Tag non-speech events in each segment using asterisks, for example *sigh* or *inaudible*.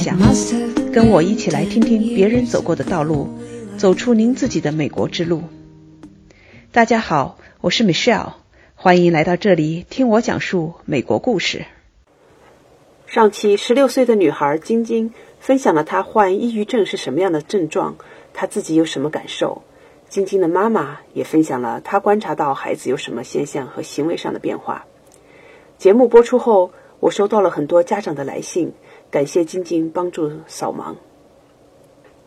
想，跟我一起来听听别人走过的道路，走出您自己的美国之路。大家好，我是 Michelle，欢迎来到这里听我讲述美国故事。上期，十六岁的女孩晶晶分享了她患抑郁症是什么样的症状，她自己有什么感受。晶晶的妈妈也分享了她观察到孩子有什么现象和行为上的变化。节目播出后，我收到了很多家长的来信，感谢晶晶帮助扫盲。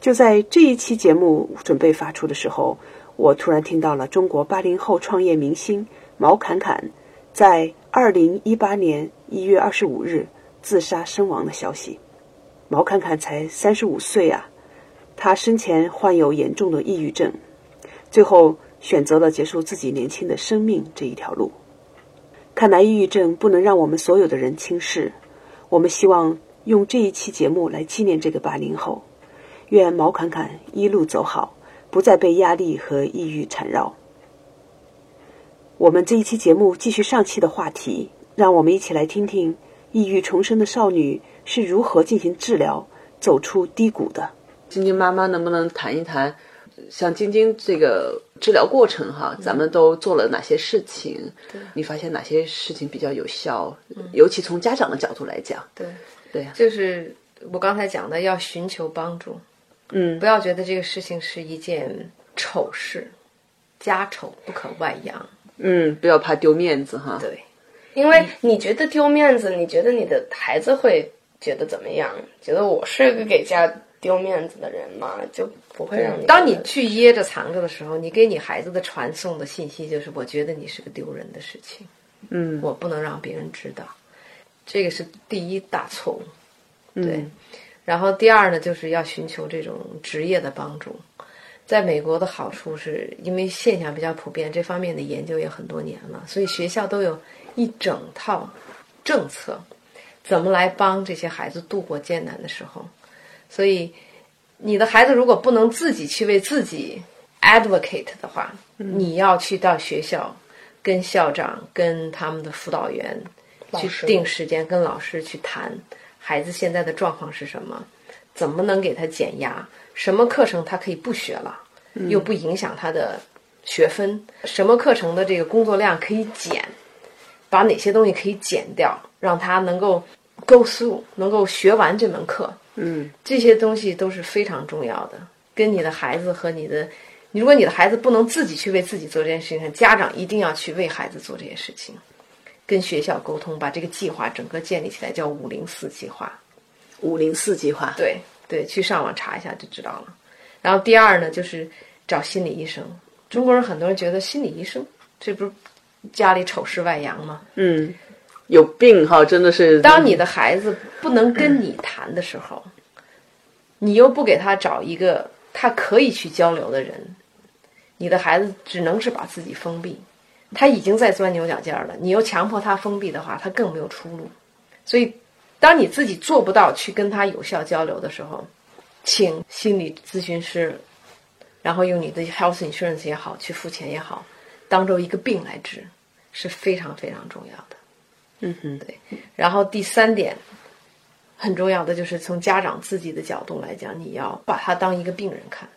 就在这一期节目准备发出的时候，我突然听到了中国八零后创业明星毛侃侃在二零一八年一月二十五日自杀身亡的消息。毛侃侃才三十五岁啊，他生前患有严重的抑郁症。最后选择了结束自己年轻的生命这一条路。看来抑郁症不能让我们所有的人轻视。我们希望用这一期节目来纪念这个八零后。愿毛侃侃一路走好，不再被压力和抑郁缠绕。我们这一期节目继续上期的话题，让我们一起来听听抑郁重生的少女是如何进行治疗、走出低谷的。晶晶妈妈，能不能谈一谈？像晶晶这个治疗过程哈，咱们都做了哪些事情？你发现哪些事情比较有效？尤其从家长的角度来讲，对对，就是我刚才讲的，要寻求帮助，嗯，不要觉得这个事情是一件丑事，家丑不可外扬，嗯，不要怕丢面子哈。对，因为你觉得丢面子，你觉得你的孩子会觉得怎么样？觉得我是个给家丢面子的人吗，就。不会让你。当你去掖着藏着的时候，你给你孩子的传送的信息就是：我觉得你是个丢人的事情，嗯，我不能让别人知道，这个是第一大错误。对，然后第二呢，就是要寻求这种职业的帮助。在美国的好处是因为现象比较普遍，这方面的研究也很多年了，所以学校都有一整套政策，怎么来帮这些孩子度过艰难的时候，所以。你的孩子如果不能自己去为自己 advocate 的话，你要去到学校，跟校长、跟他们的辅导员去定时间，跟老师去谈孩子现在的状况是什么，怎么能给他减压，什么课程他可以不学了，又不影响他的学分，什么课程的这个工作量可以减，把哪些东西可以减掉，让他能够 go through，能够学完这门课。嗯，这些东西都是非常重要的。跟你的孩子和你的，如果你的孩子不能自己去为自己做这件事情，家长一定要去为孩子做这些事情。跟学校沟通，把这个计划整个建立起来，叫五零四计划。五零四计划，对对，去上网查一下就知道了。然后第二呢，就是找心理医生。中国人很多人觉得心理医生这不是家里丑事外扬吗？嗯。有病哈，真的是。当你的孩子不能跟你谈的时候，你又不给他找一个他可以去交流的人，你的孩子只能是把自己封闭。他已经在钻牛角尖了，你又强迫他封闭的话，他更没有出路。所以，当你自己做不到去跟他有效交流的时候，请心理咨询师，然后用你的 health insurance 也好，去付钱也好，当做一个病来治，是非常非常重要的。嗯哼，对。然后第三点很重要的就是从家长自己的角度来讲，你要把他当一个病人看。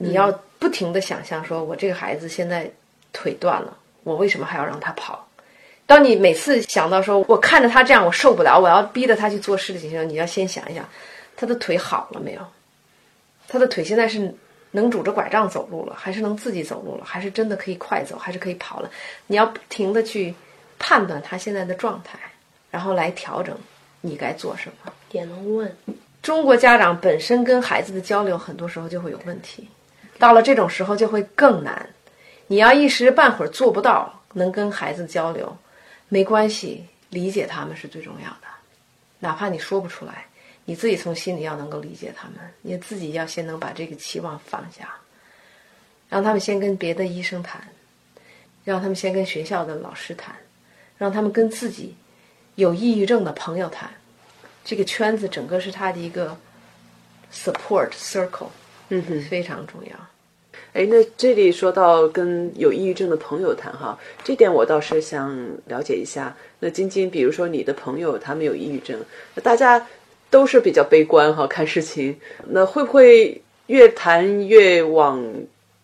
你要不停的想象，说我这个孩子现在腿断了，我为什么还要让他跑？当你每次想到说我看着他这样我受不了，我要逼着他去做事情的时候，你要先想一想，他的腿好了没有？他的腿现在是能拄着拐杖走路了，还是能自己走路了？还是真的可以快走？还是可以跑了？你要不停的去。判断他现在的状态，然后来调整你该做什么。也能问中国家长本身跟孩子的交流，很多时候就会有问题。到了这种时候就会更难。你要一时半会儿做不到能跟孩子交流，没关系，理解他们是最重要的。哪怕你说不出来，你自己从心里要能够理解他们，你自己要先能把这个期望放下，让他们先跟别的医生谈，让他们先跟学校的老师谈。让他们跟自己有抑郁症的朋友谈，这个圈子整个是他的一个 support circle，嗯哼，非常重要。哎，那这里说到跟有抑郁症的朋友谈哈，这点我倒是想了解一下。那晶晶，比如说你的朋友他们有抑郁症，那大家都是比较悲观哈，看事情，那会不会越谈越往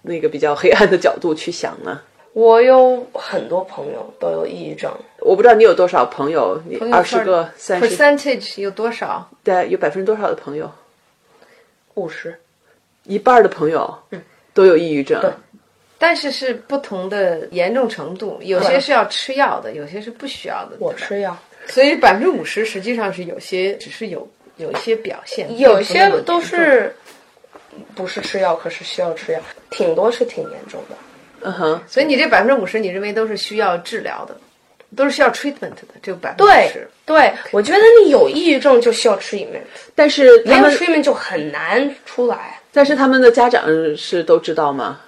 那个比较黑暗的角度去想呢？我有很多朋友都有抑郁症，我不知道你有多少朋友，你二十个、三十，percentage 有多少？对，有百分之多少的朋友？五十。一半的朋友都有抑郁症。对。但是是不同的严重程度，有些是要吃药的，有些是不需要的。我吃药，所以百分之五十实际上是有些只是有有一些表现，有些都是不是吃药，可是需要吃药，挺多是挺严重的。嗯哼，所以你这百分之五十，你认为都是需要治疗的，都是需要 treatment 的，这个百分之五对十。对，我觉得你有抑郁症就需要 treatment，但是没有，treatment 就很难出来，但是他们的家长是都知道吗？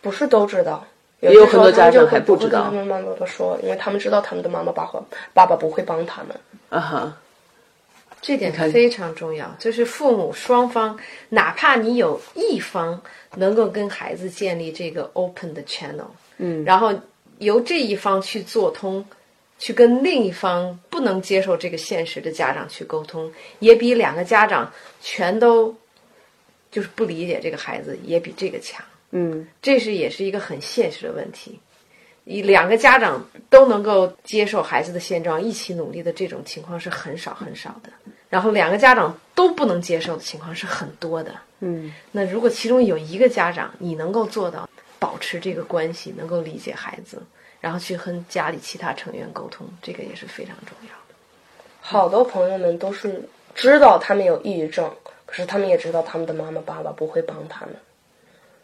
不是都知道。也有很多家长还不知道跟他们妈妈说，因为他们知道他们的妈妈爸爸爸爸不会帮他们。啊哈，这点非常重要，就是父母双方，哪怕你有一方能够跟孩子建立这个 open 的 channel，嗯，然后由这一方去做通，去跟另一方不能接受这个现实的家长去沟通，也比两个家长全都就是不理解这个孩子，也比这个强。嗯，这是也是一个很现实的问题。一两个家长都能够接受孩子的现状，一起努力的这种情况是很少很少的。然后两个家长都不能接受的情况是很多的。嗯，那如果其中有一个家长你能够做到保持这个关系，能够理解孩子，然后去和家里其他成员沟通，这个也是非常重要的。好多朋友们都是知道他们有抑郁症，可是他们也知道他们的妈妈爸爸不会帮他们，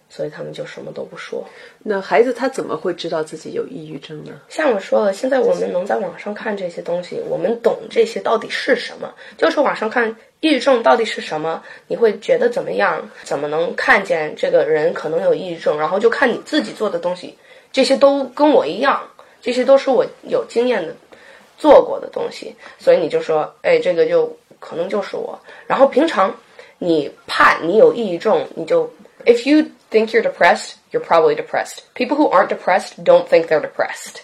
所以他们就什么都不说。那孩子他怎么会知道自己有抑郁症呢？像我说的，现在我们能在网上看这些东西，我们懂这些到底是什么。就是网上看抑郁症到底是什么，你会觉得怎么样？怎么能看见这个人可能有抑郁症？然后就看你自己做的东西，这些都跟我一样，这些都是我有经验的做过的东西，所以你就说，哎，这个就可能就是我。然后平常你怕你有抑郁症，你就 if you think you're depressed, you're probably depressed. People who aren't depressed don't think they're depressed.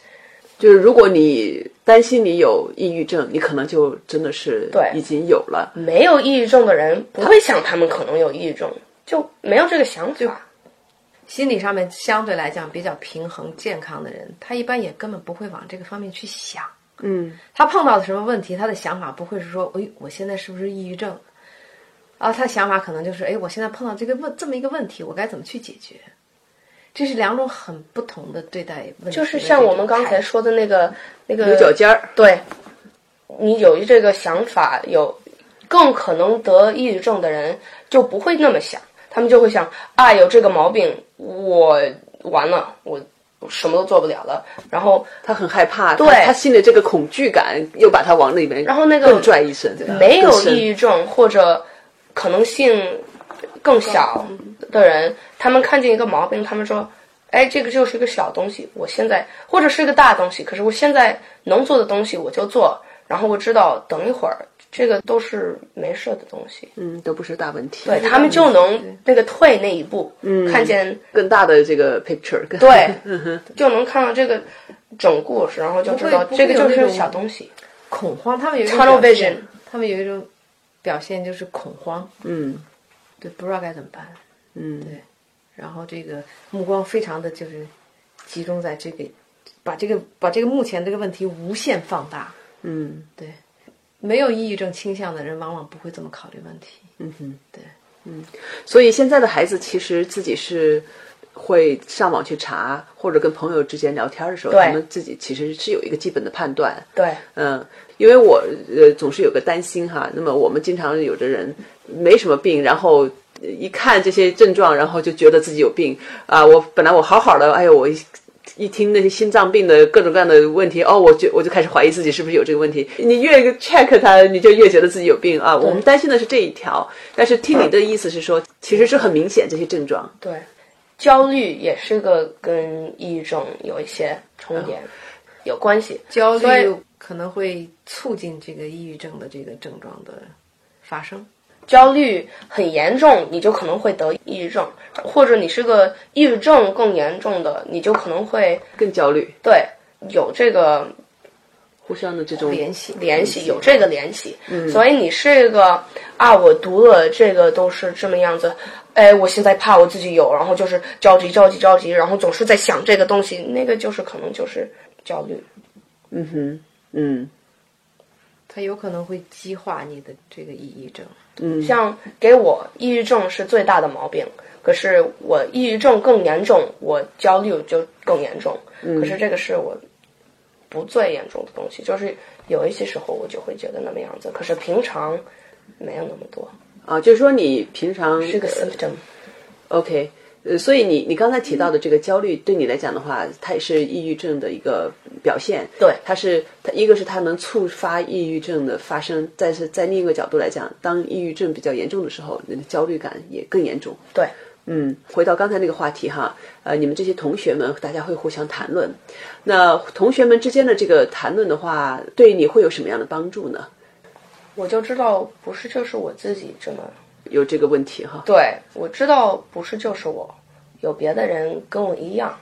就是如果你担心你有抑郁症，你可能就真的是对已经有了。没有抑郁症的人不会想他们可能有抑郁症，就没有这个想法。心理上面相对来讲比较平衡、健康的人，他一般也根本不会往这个方面去想。嗯，他碰到的什么问题，他的想法不会是说，哎，我现在是不是抑郁症？啊，他想法可能就是，哎，我现在碰到这个问这么一个问题，我该怎么去解决？这是两种很不同的对待问题。就是像我们刚才说的那个那个牛角尖儿。对，你有这个想法，有更可能得抑郁症的人就不会那么想，他们就会想啊，有这个毛病，我完了，我我什么都做不了了。然后他很害怕，对他他心里这个恐惧感又把他往里面，然后那个更拽一身，没有抑郁症或者可能性更小的人，他们看见一个毛病，他们说：“哎，这个就是一个小东西，我现在或者是一个大东西，可是我现在能做的东西我就做，然后我知道等一会儿这个都是没事的东西，嗯，都不是大问题。对他们就能那个退那一步，嗯。看见更大的这个 picture，更 *laughs* 对嗯，就能看到这个整故事，然后就知道这个就是小东西。恐慌，他们有一种 Tunnel 表现 vision 他们有一种表现就是恐慌，嗯对，不知道该怎么办。嗯，对，然后这个目光非常的就是集中在这个，把这个把这个目前这个问题无限放大。嗯对，没有抑郁症倾向的人往往不会这么考虑问题。嗯哼，对，嗯所以现在的孩子其实自己是会上网去查，或者跟朋友之间聊天的时候，他们自己其实是有一个基本的判断。对，嗯，因为我呃总是有个担心哈，那么我们经常有的人没什么病，然后呃一看这些症状，然后就觉得自己有病啊。我本来我好好的，哎呦，我一一听那些心脏病的各种各样的问题，哦，我就我就开始怀疑自己是不是有这个问题。你越 check 它，你就越觉得自己有病啊。我们担心的是这一条，但是听你的意思是说，其实是很明显这些症状。对，焦虑也是个跟抑郁症有一些重叠，有关系。焦虑可能会促进这个抑郁症的这个症状的发生。焦虑很严重，你就可能会得抑郁症，或者你是个抑郁症更严重的，你就可能会更焦虑，对有这个互相的这种联系联系有这个联系，嗯，所以你是一个啊，我读了这个都是这么样子，哎，我现在怕我自己有，然后就是着急着急着急，然后总是在想这个东西，那个就是可能就是焦虑，嗯哼，嗯，它有可能会激化你的这个抑郁症，嗯，像给我抑郁症是最大的毛病，可是我抑郁症更严重，我焦虑就更严重，可是这个是我。不最严重的东西，就是有一些时候我就会觉得那么样子，可是平常没有那么多啊。就是说你平常是个 symptom。OK，呃，所以你你刚才提到的这个焦虑，对你来讲的话，它也是抑郁症的一个表现。对，它是它一个是它能触发抑郁症的发生，但是在另一个角度来讲，当抑郁症比较严重的时候，你的焦虑感也更严重。对。嗯，回到刚才那个话题哈，呃，你们这些同学们，大家会互相谈论，那同学们之间的这个谈论的话，对你会有什么样的帮助呢？我就知道不是就是我自己这么有这个问题哈。对，我知道不是就是我，有别的人跟我一样。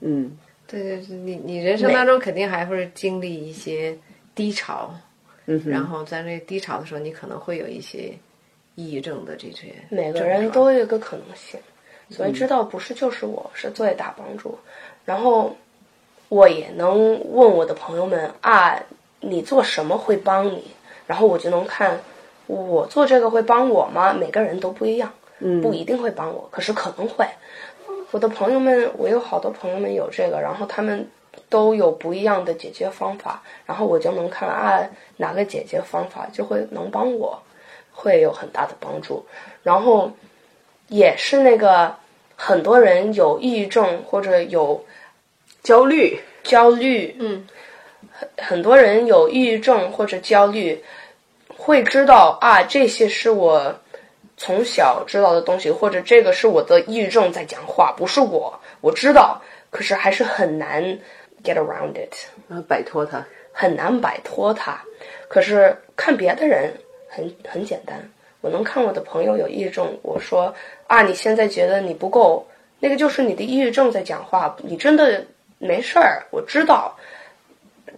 嗯，对对对，你你人生当中肯定还会经历一些低潮，嗯，然后在那低潮的时候，你可能会有一些。抑郁症的这些，每个人都有一个可能性，所以知道不是就是我是最大帮助。然后我也能问我的朋友们啊，你做什么会帮你？然后我就能看我做这个会帮我吗？每个人都不一样，不一定会帮我，可是可能会。我的朋友们，我有好多朋友们有这个，然后他们都有不一样的解决方法，然后我就能看啊，哪个解决方法就会能帮我。会有很大的帮助，然后也是那个很多人有抑郁症或者有焦虑，焦虑，嗯，很很多人有抑郁症或者焦虑，会知道啊，这些是我从小知道的东西，或者这个是我的抑郁症在讲话，不是我，我知道，可是还是很难 get around it，摆脱它，很难摆脱它，可是看别的人。很很简单，我能看我的朋友有抑郁症，我说啊，你现在觉得你不够，那个就是你的抑郁症在讲话，你真的没事儿，我知道。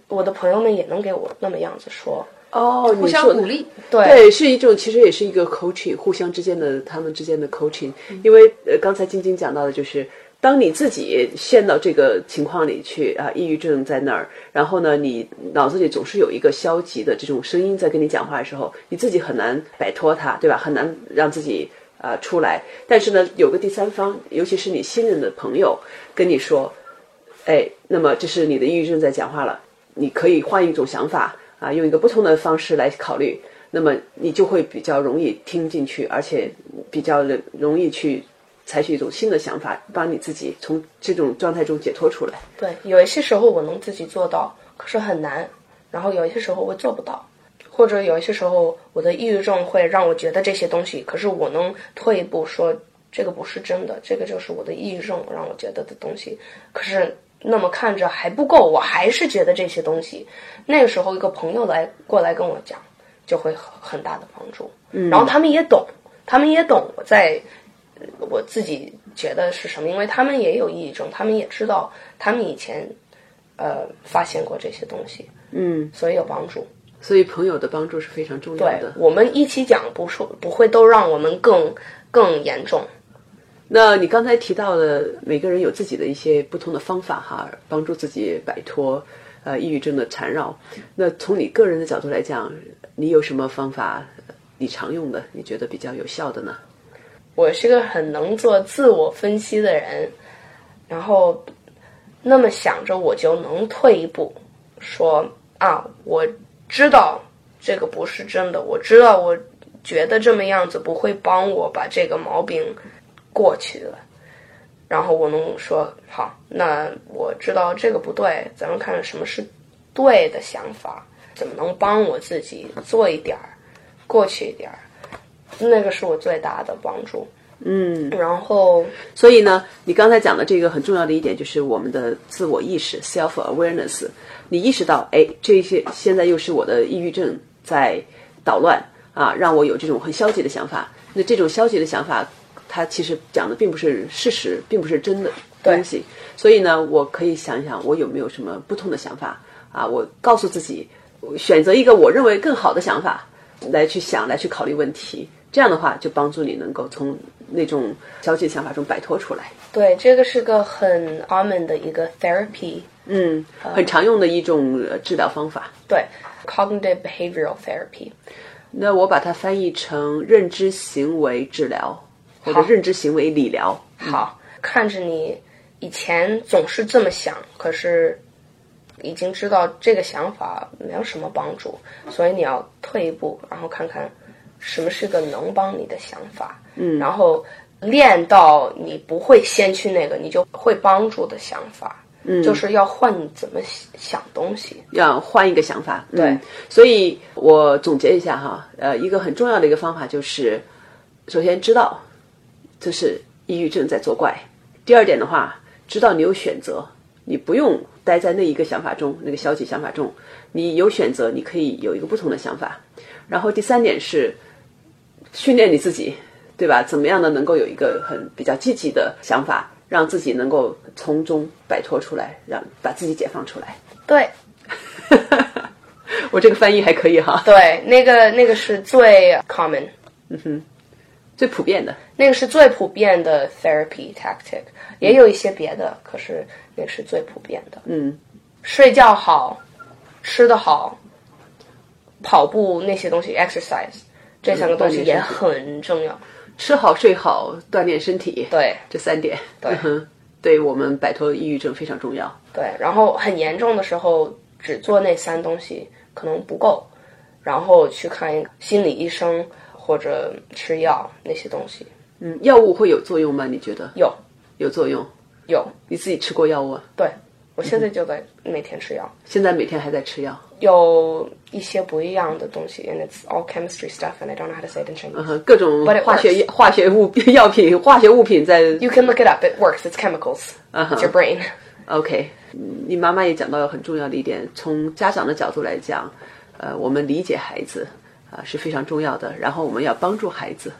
我的朋友们也能给我那么样子说，哦，互相鼓励，对，是一种，其实也是一个 coaching，互相之间的，他们之间的 coaching，因为呃，刚才晶晶讲到的就是。当你自己陷到这个情况里去啊，抑郁症在那儿，然后呢，你脑子里总是有一个消极的这种声音在跟你讲话的时候，你自己很难摆脱它，对吧？很难让自己啊出来。但是呢，有个第三方，尤其是你信任的朋友跟你说，哎，那么这是你的抑郁症在讲话了，你可以换一种想法啊，用一个不同的方式来考虑，那么你就会比较容易听进去，而且比较容易去。采取一种新的想法，帮你自己从这种状态中解脱出来。对，有一些时候我能自己做到，可是很难。然后有一些时候我做不到，或者有一些时候我的抑郁症会让我觉得这些东西，可是我能退一步说这个不是真的，这个就是我的抑郁症让我觉得的东西。可是那么看着还不够，我还是觉得这些东西。那个时候一个朋友来过来跟我讲，就会很大的帮助。嗯，然后他们也懂，他们也懂我在。我自己觉得是什么？因为他们也有抑郁症，他们也知道，他们以前呃发现过这些东西，嗯，所以有帮助。所以朋友的帮助是非常重要的。对我们一起讲，不说不会都让我们更更严重。那你刚才提到的，每个人有自己的一些不同的方法哈，帮助自己摆脱呃抑郁症的缠绕。那从你个人的角度来讲，你有什么方法你常用的？你觉得比较有效的呢？我是个很能做自我分析的人，然后那么想着我就能退一步，说啊，我知道这个不是真的，我知道我觉得这么样子不会帮我把这个毛病过去了，然后我能说好，那我知道这个不对，咱们看什么是对的想法，怎么能帮我自己做一点儿，过去一点儿。那个是我最大的帮助，嗯，然后，所以呢，你刚才讲的这个很重要的一点就是我们的自我意识 （self awareness）。你意识到，哎，这些现在又是我的抑郁症在捣乱啊，让我有这种很消极的想法。那这种消极的想法，它其实讲的并不是事实，并不是真的东西。所以呢，我可以想一想，我有没有什么不同的想法啊，我告诉自己，选择一个我认为更好的想法来去想，来去考虑问题。这样的话，就帮助你能够从那种消极的想法中摆脱出来。对，这个是个很 common 的一个 therapy，嗯，很常用的一种呃治疗方法。对，cognitive behavioral therapy。那我把它翻译成认知行为治疗或者认知行为理疗。好，看着你以前总是这么想，可是已经知道这个想法没有什么帮助，所以你要退一步，然后看看什么是个能帮你的想法，嗯，然后练到你不会先去那个，你就会帮助的想法，嗯，就是要换你怎么想东西，要换一个想法。对。嗯，所以我总结一下哈，呃，一个很重要的一个方法就是，首先知道这是抑郁症在作怪。第二点的话，知道你有选择，你不用待在那一个想法中，那个消极想法中，你有选择，你可以有一个不同的想法。然后第三点是训练你自己，对吧？怎么样的能够有一个很比较积极的想法，让自己能够从中摆脱出来，让把自己解放出来。对 *laughs* 我这个翻译还可以哈，对，那个那个是最 common。最普遍的。那个是最普遍的 therapy tactic，也有一些别的，可是那个是最普遍的。嗯，睡觉好，吃得好，跑步那些东西，exercise 这三个东西也很重要。吃好睡好，锻炼身体，对这三点，对嗯对我们摆脱抑郁症非常重要。对，然后很严重的时候，只做那三东西可能不够，然后去看一个心理医生或者吃药那些东西。嗯，药物会有作用吗？你觉得有有作用？有，你自己吃过药物啊？对我现在就在每天吃药。现在每天还在吃药？有一些不一样的东西，and it's all chemistry stuff, and I don't know how to say it in Chinese. 嗯哼，各种化学化学物药品、化学物品在 You can look it up. It works. It's chemicals. It's your brain. OK，嗯你妈妈也讲到了很重要的一点，从家长的角度来讲，呃，我们理解孩子啊、是非常重要的，然后我们要帮助孩子。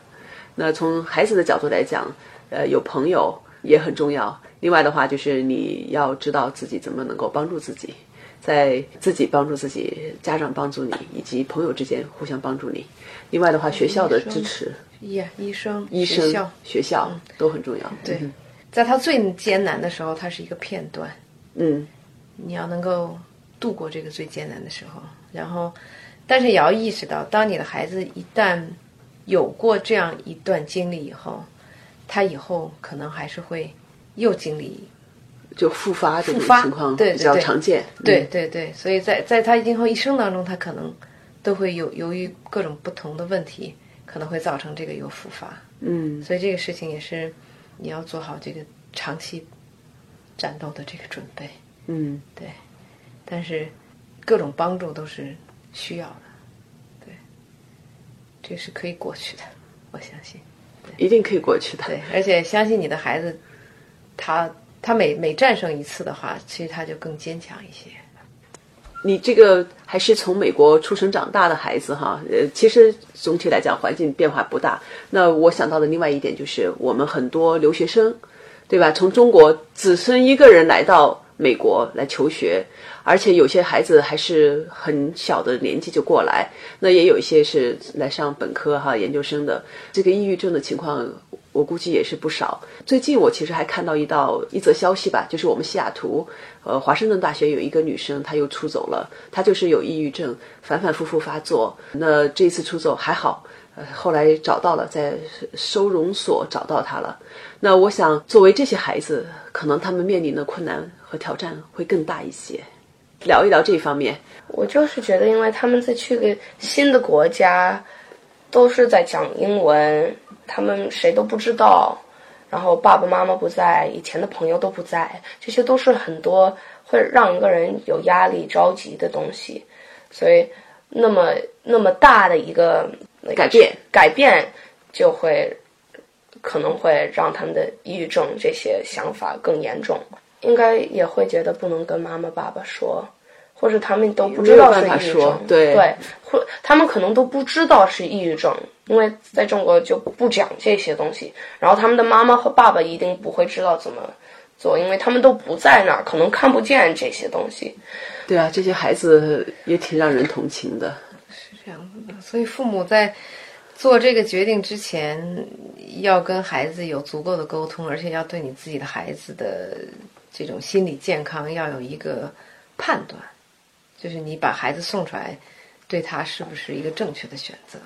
那从孩子的角度来讲，呃，有朋友也很重要。另外的话，就是你要知道自己怎么能够帮助自己，在自己帮助自己，家长帮助你，以及朋友之间互相帮助你。另外的话，学校的支持，呀，医生、医生学校、、学校都很重要。对，在他最艰难的时候，它是一个片段，嗯，你要能够度过这个最艰难的时候，然后，但是也要意识到，当你的孩子一旦有过这样一段经历以后，他以后可能还是会又经历就复发这种情况比较常见。对嗯对对，所以在在他今后一生当中，他可能都会有由于各种不同的问题，可能会造成这个有复发。嗯，所以这个事情也是你要做好这个长期战斗的这个准备。嗯，对，但是各种帮助都是需要的，对，这是可以过去的，我相信。一定可以过去的。对，而且相信你的孩子，他他每每战胜一次的话，其实他就更坚强一些。你这个还是从美国出生长大的孩子哈，呃，其实总体来讲环境变化不大。那我想到的另外一点就是，我们很多留学生，对吧？从中国只身一个人来到美国来求学，而且有些孩子还是很小的年纪就过来，那也有一些是来上本科哈、研究生的。这个抑郁症的情况，我估计也是不少。最近我其实还看到一道一则消息吧，就是我们西雅图，呃，华盛顿大学有一个女生，她又出走了，她就是有抑郁症，反反复复发作。那这一次出走还好，呃，后来找到了，在收容所找到他了。那我想，作为这些孩子，可能他们面临的困难和挑战会更大一些。聊一聊这方面，我就是觉得，因为他们在去个新的国家，都是在讲英文，他们谁都不知道，然后爸爸妈妈不在，以前的朋友都不在，这些都是很多会让一个人有压力、着急的东西，所以那么那么大的一个改变，改变就会可能会让他们的抑郁症这些想法更严重，应该也会觉得不能跟妈妈、爸爸说，或者他们都不知道是抑郁症，说对对，或他们可能都不知道是抑郁症，因为在中国就不讲这些东西，然后他们的妈妈和爸爸一定不会知道怎么。做，因为他们都不在那儿，可能看不见这些东西。对啊，这些孩子也挺让人同情的。是这样子的，所以父母在做这个决定之前，要跟孩子有足够的沟通，而且要对你自己的孩子的这种心理健康要有一个判断，就是你把孩子送出来，对他是不是一个正确的选择。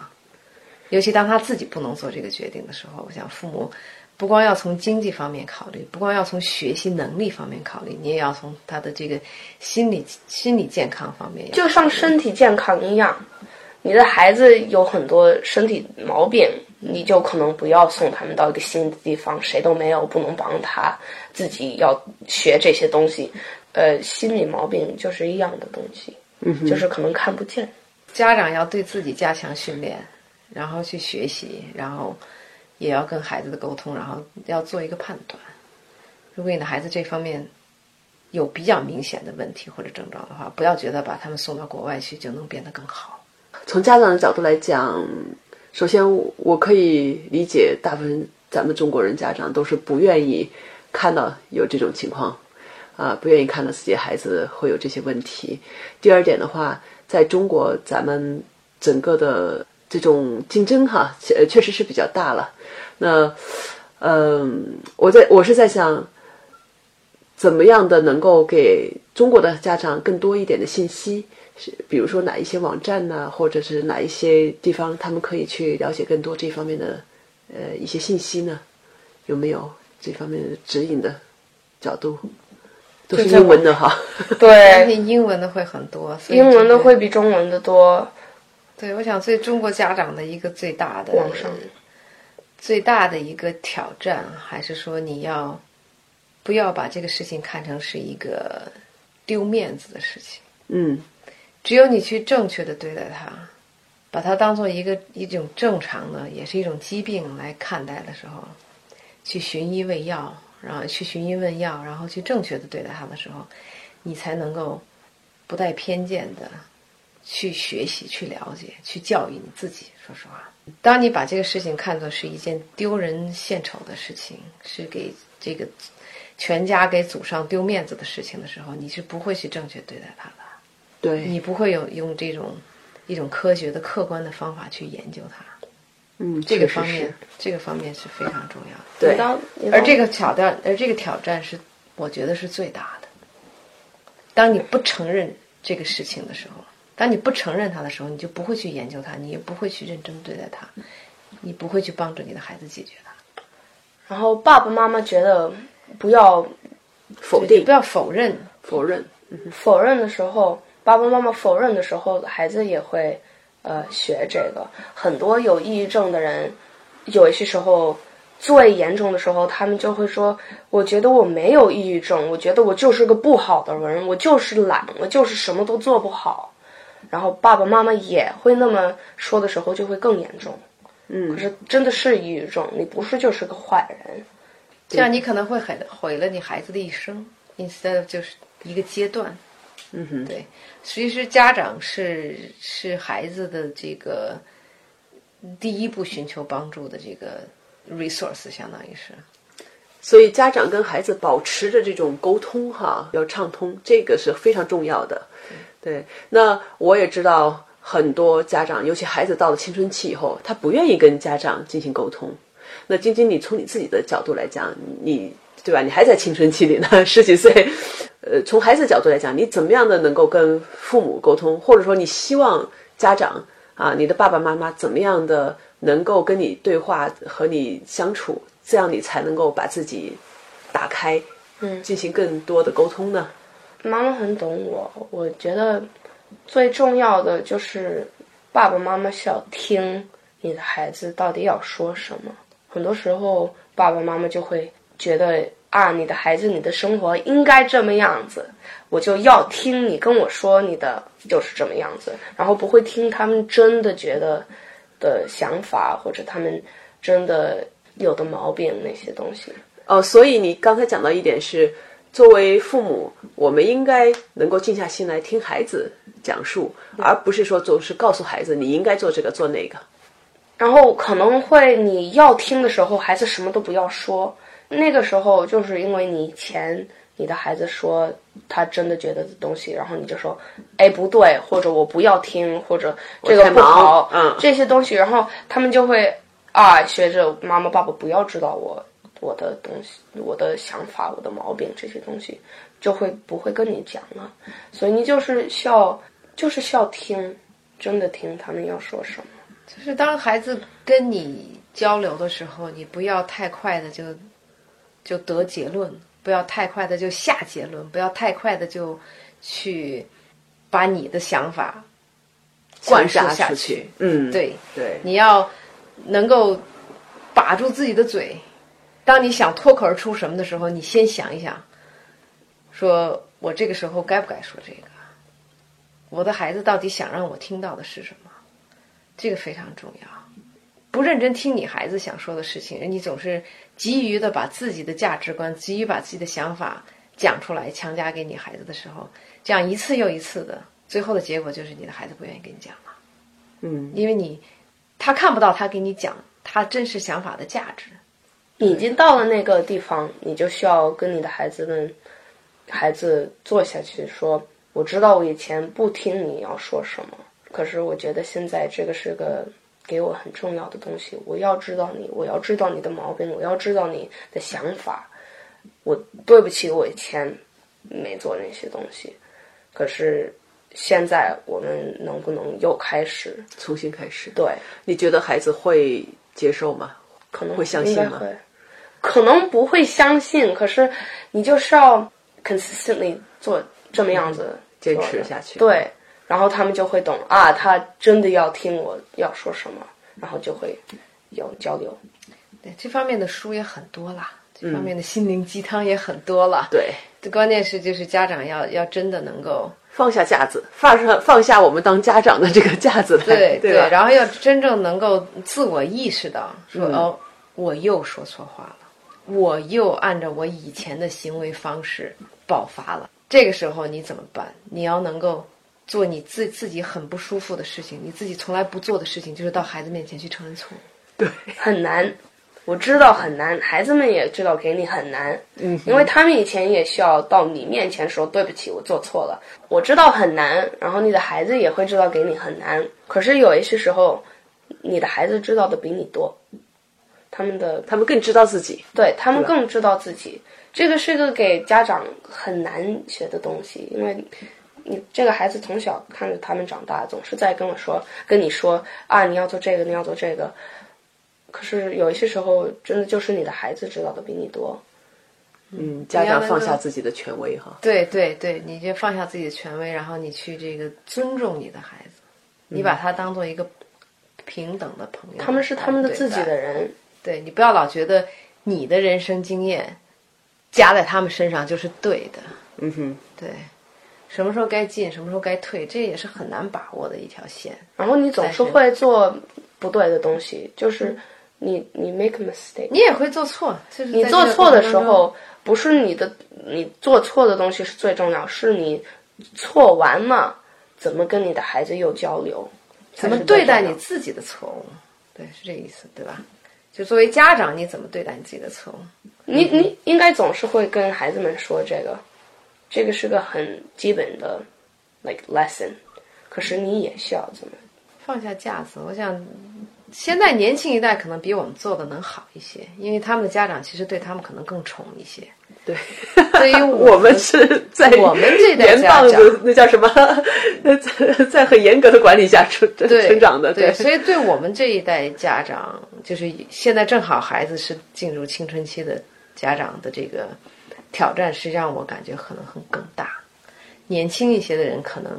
尤其当他自己不能做这个决定的时候，我想父母不光要从经济方面考虑，不光要从学习能力方面考虑，你也要从他的这个心理心理健康方面。就像身体健康一样，你的孩子有很多身体毛病，你就可能不要送他们到一个新的地方，谁都没有，不能帮他，自己要学这些东西。呃，心理毛病就是一样的东西，嗯就是可能看不见。家长要对自己加强训练。然后去学习，然后也要跟孩子的沟通，然后要做一个判断。如果你的孩子这方面有比较明显的问题或者症状的话，不要觉得把他们送到国外去就能变得更好。从家长的角度来讲，首先我可以理解，大部分咱们中国人家长都是不愿意看到有这种情况，啊，不愿意看到自己孩子会有这些问题。第二点的话，在中国咱们整个的。这种竞争哈，确确实是比较大了。那，嗯，我在我是在想，怎么样的能够给中国的家长更多一点的信息？是比如说哪一些网站呢，或者是哪一些地方，他们可以去了解更多这方面的呃一些信息呢？有没有这方面的指引的角度？都是英文的哈。*laughs* 对，英文的会很多，英文的会比中文的多。对，我想对中国家长的一个最大的网上最大的一个挑战，还是说你要不要把这个事情看成是一个丢面子的事情？嗯，只有你去正确的对待它，把它当做一个一种正常的，也是一种疾病来看待的时候，去寻医问药，然后去寻医问药，然后去正确的对待它的时候，你才能够不带偏见的。去学习、去了解、去教育你自己。说实话，当你把这个事情看作是一件丢人现丑的事情，是给这个全家给祖上丢面子的事情的时候，你是不会去正确对待它的。对，你不会有用这种一种科学的、客观的方法去研究它。嗯，这个方面，这个方面是非常重要的。对，而这个挑战，而这个挑战是，我觉得是最大的。当你不承认这个事情的时候。当你不承认它的时候，你就不会去研究它，你也不会去认真对待它，你不会去帮助你的孩子解决它。然后爸爸妈妈觉得不要否定，不要否认，否认，否认的时候，爸爸妈妈否认的时候，孩子也会呃学这个。很多有抑郁症的人，有一些时候最严重的时候，他们就会说：“我觉得我没有抑郁症，我觉得我就是个不好的人，我就是懒，我就是什么都做不好。”然后爸爸妈妈也会那么说的时候，就会更严重。嗯，可是真的是抑郁症，你不是就是个坏人，这样你可能会很毁了你孩子的一生，instead 就是一个阶段。嗯哼，对，其实家长是是孩子的这个第一步寻求帮助的这个 resource，相当于是。所以家长跟孩子保持着这种沟通哈，要畅通，这个是非常重要的。对，那我也知道很多家长，尤其孩子到了青春期以后，他不愿意跟家长进行沟通。那晶晶，你从你自己的角度来讲，你对吧？你还在青春期里呢，十几岁。呃，从孩子角度来讲，你怎么样的能够跟父母沟通，或者说你希望家长啊，你的爸爸妈妈怎么样的能够跟你对话和你相处，这样你才能够把自己打开，嗯，进行更多的沟通呢？妈妈很懂我，我觉得最重要的就是爸爸妈妈需要听你的孩子到底要说什么。很多时候，爸爸妈妈就会觉得啊，你的孩子，你的生活应该这么样子，我就要听你跟我说你的就是这么样子，然后不会听他们真的觉得的想法或者他们真的有的毛病那些东西。哦，所以你刚才讲到一点是。作为父母，我们应该能够静下心来听孩子讲述，而不是说总是告诉孩子你应该做这个做那个。然后可能会你要听的时候，孩子什么都不要说，那个时候就是因为你以前你的孩子说他真的觉得的东西，然后你就说，哎不对，或者我不要听，或者这个不好，嗯这些东西，然后他们就会啊学着妈妈爸爸不要知道我我的东西、我的想法、我的毛病这些东西，就会不会跟你讲了，所以你就是需要就是需要听，真的听他们要说什么。就是当孩子跟你交流的时候，你不要太快的就就得结论，不要太快的就下结论，不要太快的就去把你的想法灌输下下去，嗯，对，对，你要能够把住自己的嘴。当你想脱口而出什么的时候，你先想一想，说我这个时候该不该说这个？我的孩子到底想让我听到的是什么？这个非常重要。不认真听你孩子想说的事情，你总是急于的把自己的价值观、急于把自己的想法讲出来，强加给你孩子的时候，这样一次又一次的，最后的结果就是你的孩子不愿意跟你讲了。嗯，因为你他看不到他给你讲他真实想法的价值。你已经到了那个地方，你就需要跟你的孩子们、孩子坐下去说：“我知道我以前不听你要说什么，可是我觉得现在这个是个给我很重要的东西，我要知道你，我要知道你的毛病，我要知道你的想法。我对不起，我以前没做那些东西，可是现在我们能不能又开始？重新开始。对，你觉得孩子会接受吗？可能会相信吗可能不会相信，可是你就是要 consistently 做这么样子坚持下去对，然后他们就会懂啊，他真的要听我要说什么，然后就会有交流。对这方面的书也很多啦，这方面的心灵鸡汤也很多了。对，这关键是就是家长要要真的能够放下架子，放下放下我们当家长的这个架子来，对对？然后要真正能够自我意识到说、嗯哦，我又说错话了，我又按照我以前的行为方式爆发了。这个时候你怎么办？你要能够做你自自己很不舒服的事情，你自己从来不做的事情，就是到孩子面前去承认错误。对很难，我知道很难，孩子们也知道给你很难，嗯，因为他们以前也需要到你面前说对不起，我做错了。我知道很难，然后你的孩子也会知道给你很难。可是有一些时候，你的孩子知道的比你多，他们的他们更知道自己，对他们更知道自己。这个是个给家长很难学的东西，因为你这个孩子从小看着他们长大，总是在跟我说、跟你说啊，你要做这个，你要做这个。可是有一些时候，真的就是你的孩子知道的比你多。嗯，家长放下自己的权威哈，对对对，你就放下自己的权威，然后你去这个尊重你的孩子，你把他当做一个平等的朋友，他们是他们的自己的人。人，对你不要老觉得你的人生经验加在他们身上就是对的，嗯哼，对，什么时候该进，什么时候该退，这也是很难把握的一条线。然后你总是会做不对的东西，就是你你 make a mistake，你也会做错，就是你做错的时候，不是你的你做错的东西是最重要，是你错完了怎么跟你的孩子又交流，怎么对待你自己的错误，对，是这个意思，对吧？就作为家长，你怎么对待你自己的错误？你你应该总是会跟孩子们说这个，这个是个很基本的 like lesson，可是你也需要怎么放下架子，我想现在年轻一代可能比我们做的能好一些，因为他们的家长其实对他们可能更宠一些。对，对于我们 *laughs* 是在我们这代严家长。棒的那叫什么，在 *laughs* 在很严格的管理下成成长的，对，所以对我们这一代家长，就是现在正好孩子是进入青春期的家长的这个挑战，是让我感觉可能很更大。年轻一些的人可能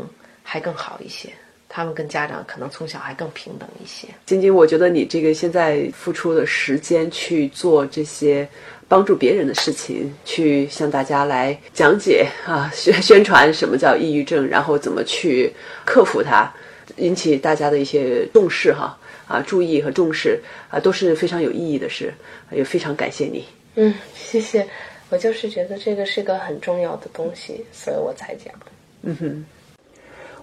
还更好一些，他们跟家长可能从小还更平等一些。晶晶，我觉得你这个现在付出的时间去做这些帮助别人的事情，去向大家来讲解啊，*laughs* 宣宣传什么叫抑郁症，然后怎么去克服它，引起大家的一些重视哈啊，注意和重视啊，都是非常有意义的事，也非常感谢你。嗯，谢谢。我就是觉得这个是个很重要的东西，所以我才讲。嗯哼，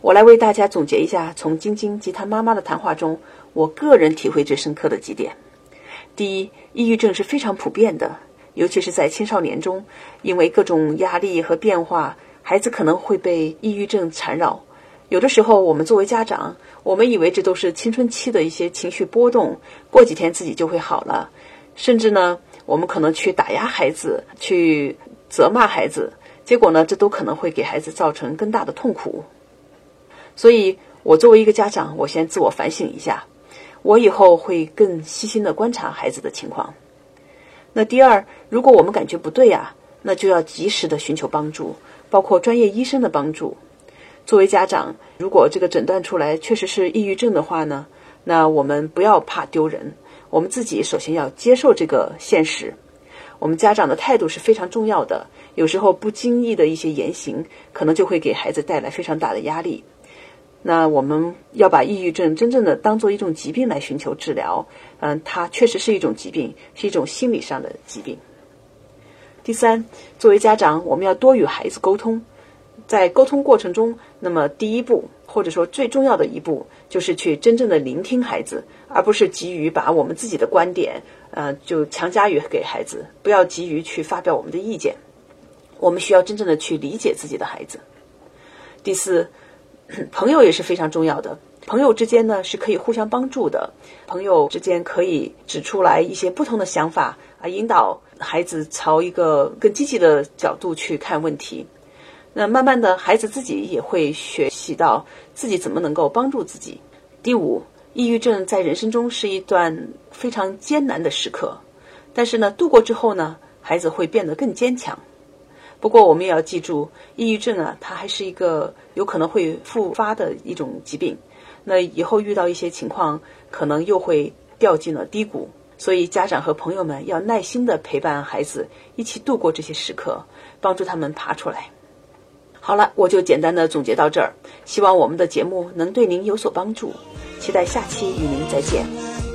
我来为大家总结一下从晶晶及她妈妈的谈话中，我个人体会最深刻的几点。第一，抑郁症是非常普遍的，尤其是在青少年中，因为各种压力和变化，孩子可能会被抑郁症缠绕。有的时候，我们作为家长，我们以为这都是青春期的一些情绪波动，过几天自己就会好了。甚至呢，我们可能去打压孩子，去责骂孩子，结果呢，这都可能会给孩子造成更大的痛苦。所以，我作为一个家长，我先自我反省一下，我以后会更细心的观察孩子的情况。那第二，如果我们感觉不对呀，那就要及时的寻求帮助，包括专业医生的帮助。作为家长，如果这个诊断出来确实是抑郁症的话呢，那我们不要怕丢人，我们自己首先要接受这个现实。我们家长的态度是非常重要的，有时候不经意的一些言行，可能就会给孩子带来非常大的压力。那我们要把抑郁症真正的当做一种疾病来寻求治疗，嗯，它确实是一种疾病，是一种心理上的疾病。第三，作为家长，我们要多与孩子沟通，在沟通过程中，那么第一步或者说最重要的一步，就是去真正的聆听孩子，而不是急于把我们自己的观点，呃，就强加于给孩子，不要急于去发表我们的意见。我们需要真正的去理解自己的孩子。第四。*clears throat* 朋友也是非常重要的，朋友之间呢是可以互相帮助的，朋友之间可以指出来一些不同的想法啊，引导孩子朝一个更积极的角度去看问题。那慢慢的，孩子自己也会学习到自己怎么能够帮助自己。第五，抑郁症在人生中是一段非常艰难的时刻，但是呢，度过之后呢，孩子会变得更坚强。不过，我们也要记住，抑郁症啊，它还是一个有可能会复发的一种疾病。那以后遇到一些情况，可能又会掉进了低谷。所以，家长和朋友们要耐心的陪伴孩子，一起度过这些时刻，帮助他们爬出来。好了，我就简单的总结到这儿。希望我们的节目能对您有所帮助。期待下期与您再见。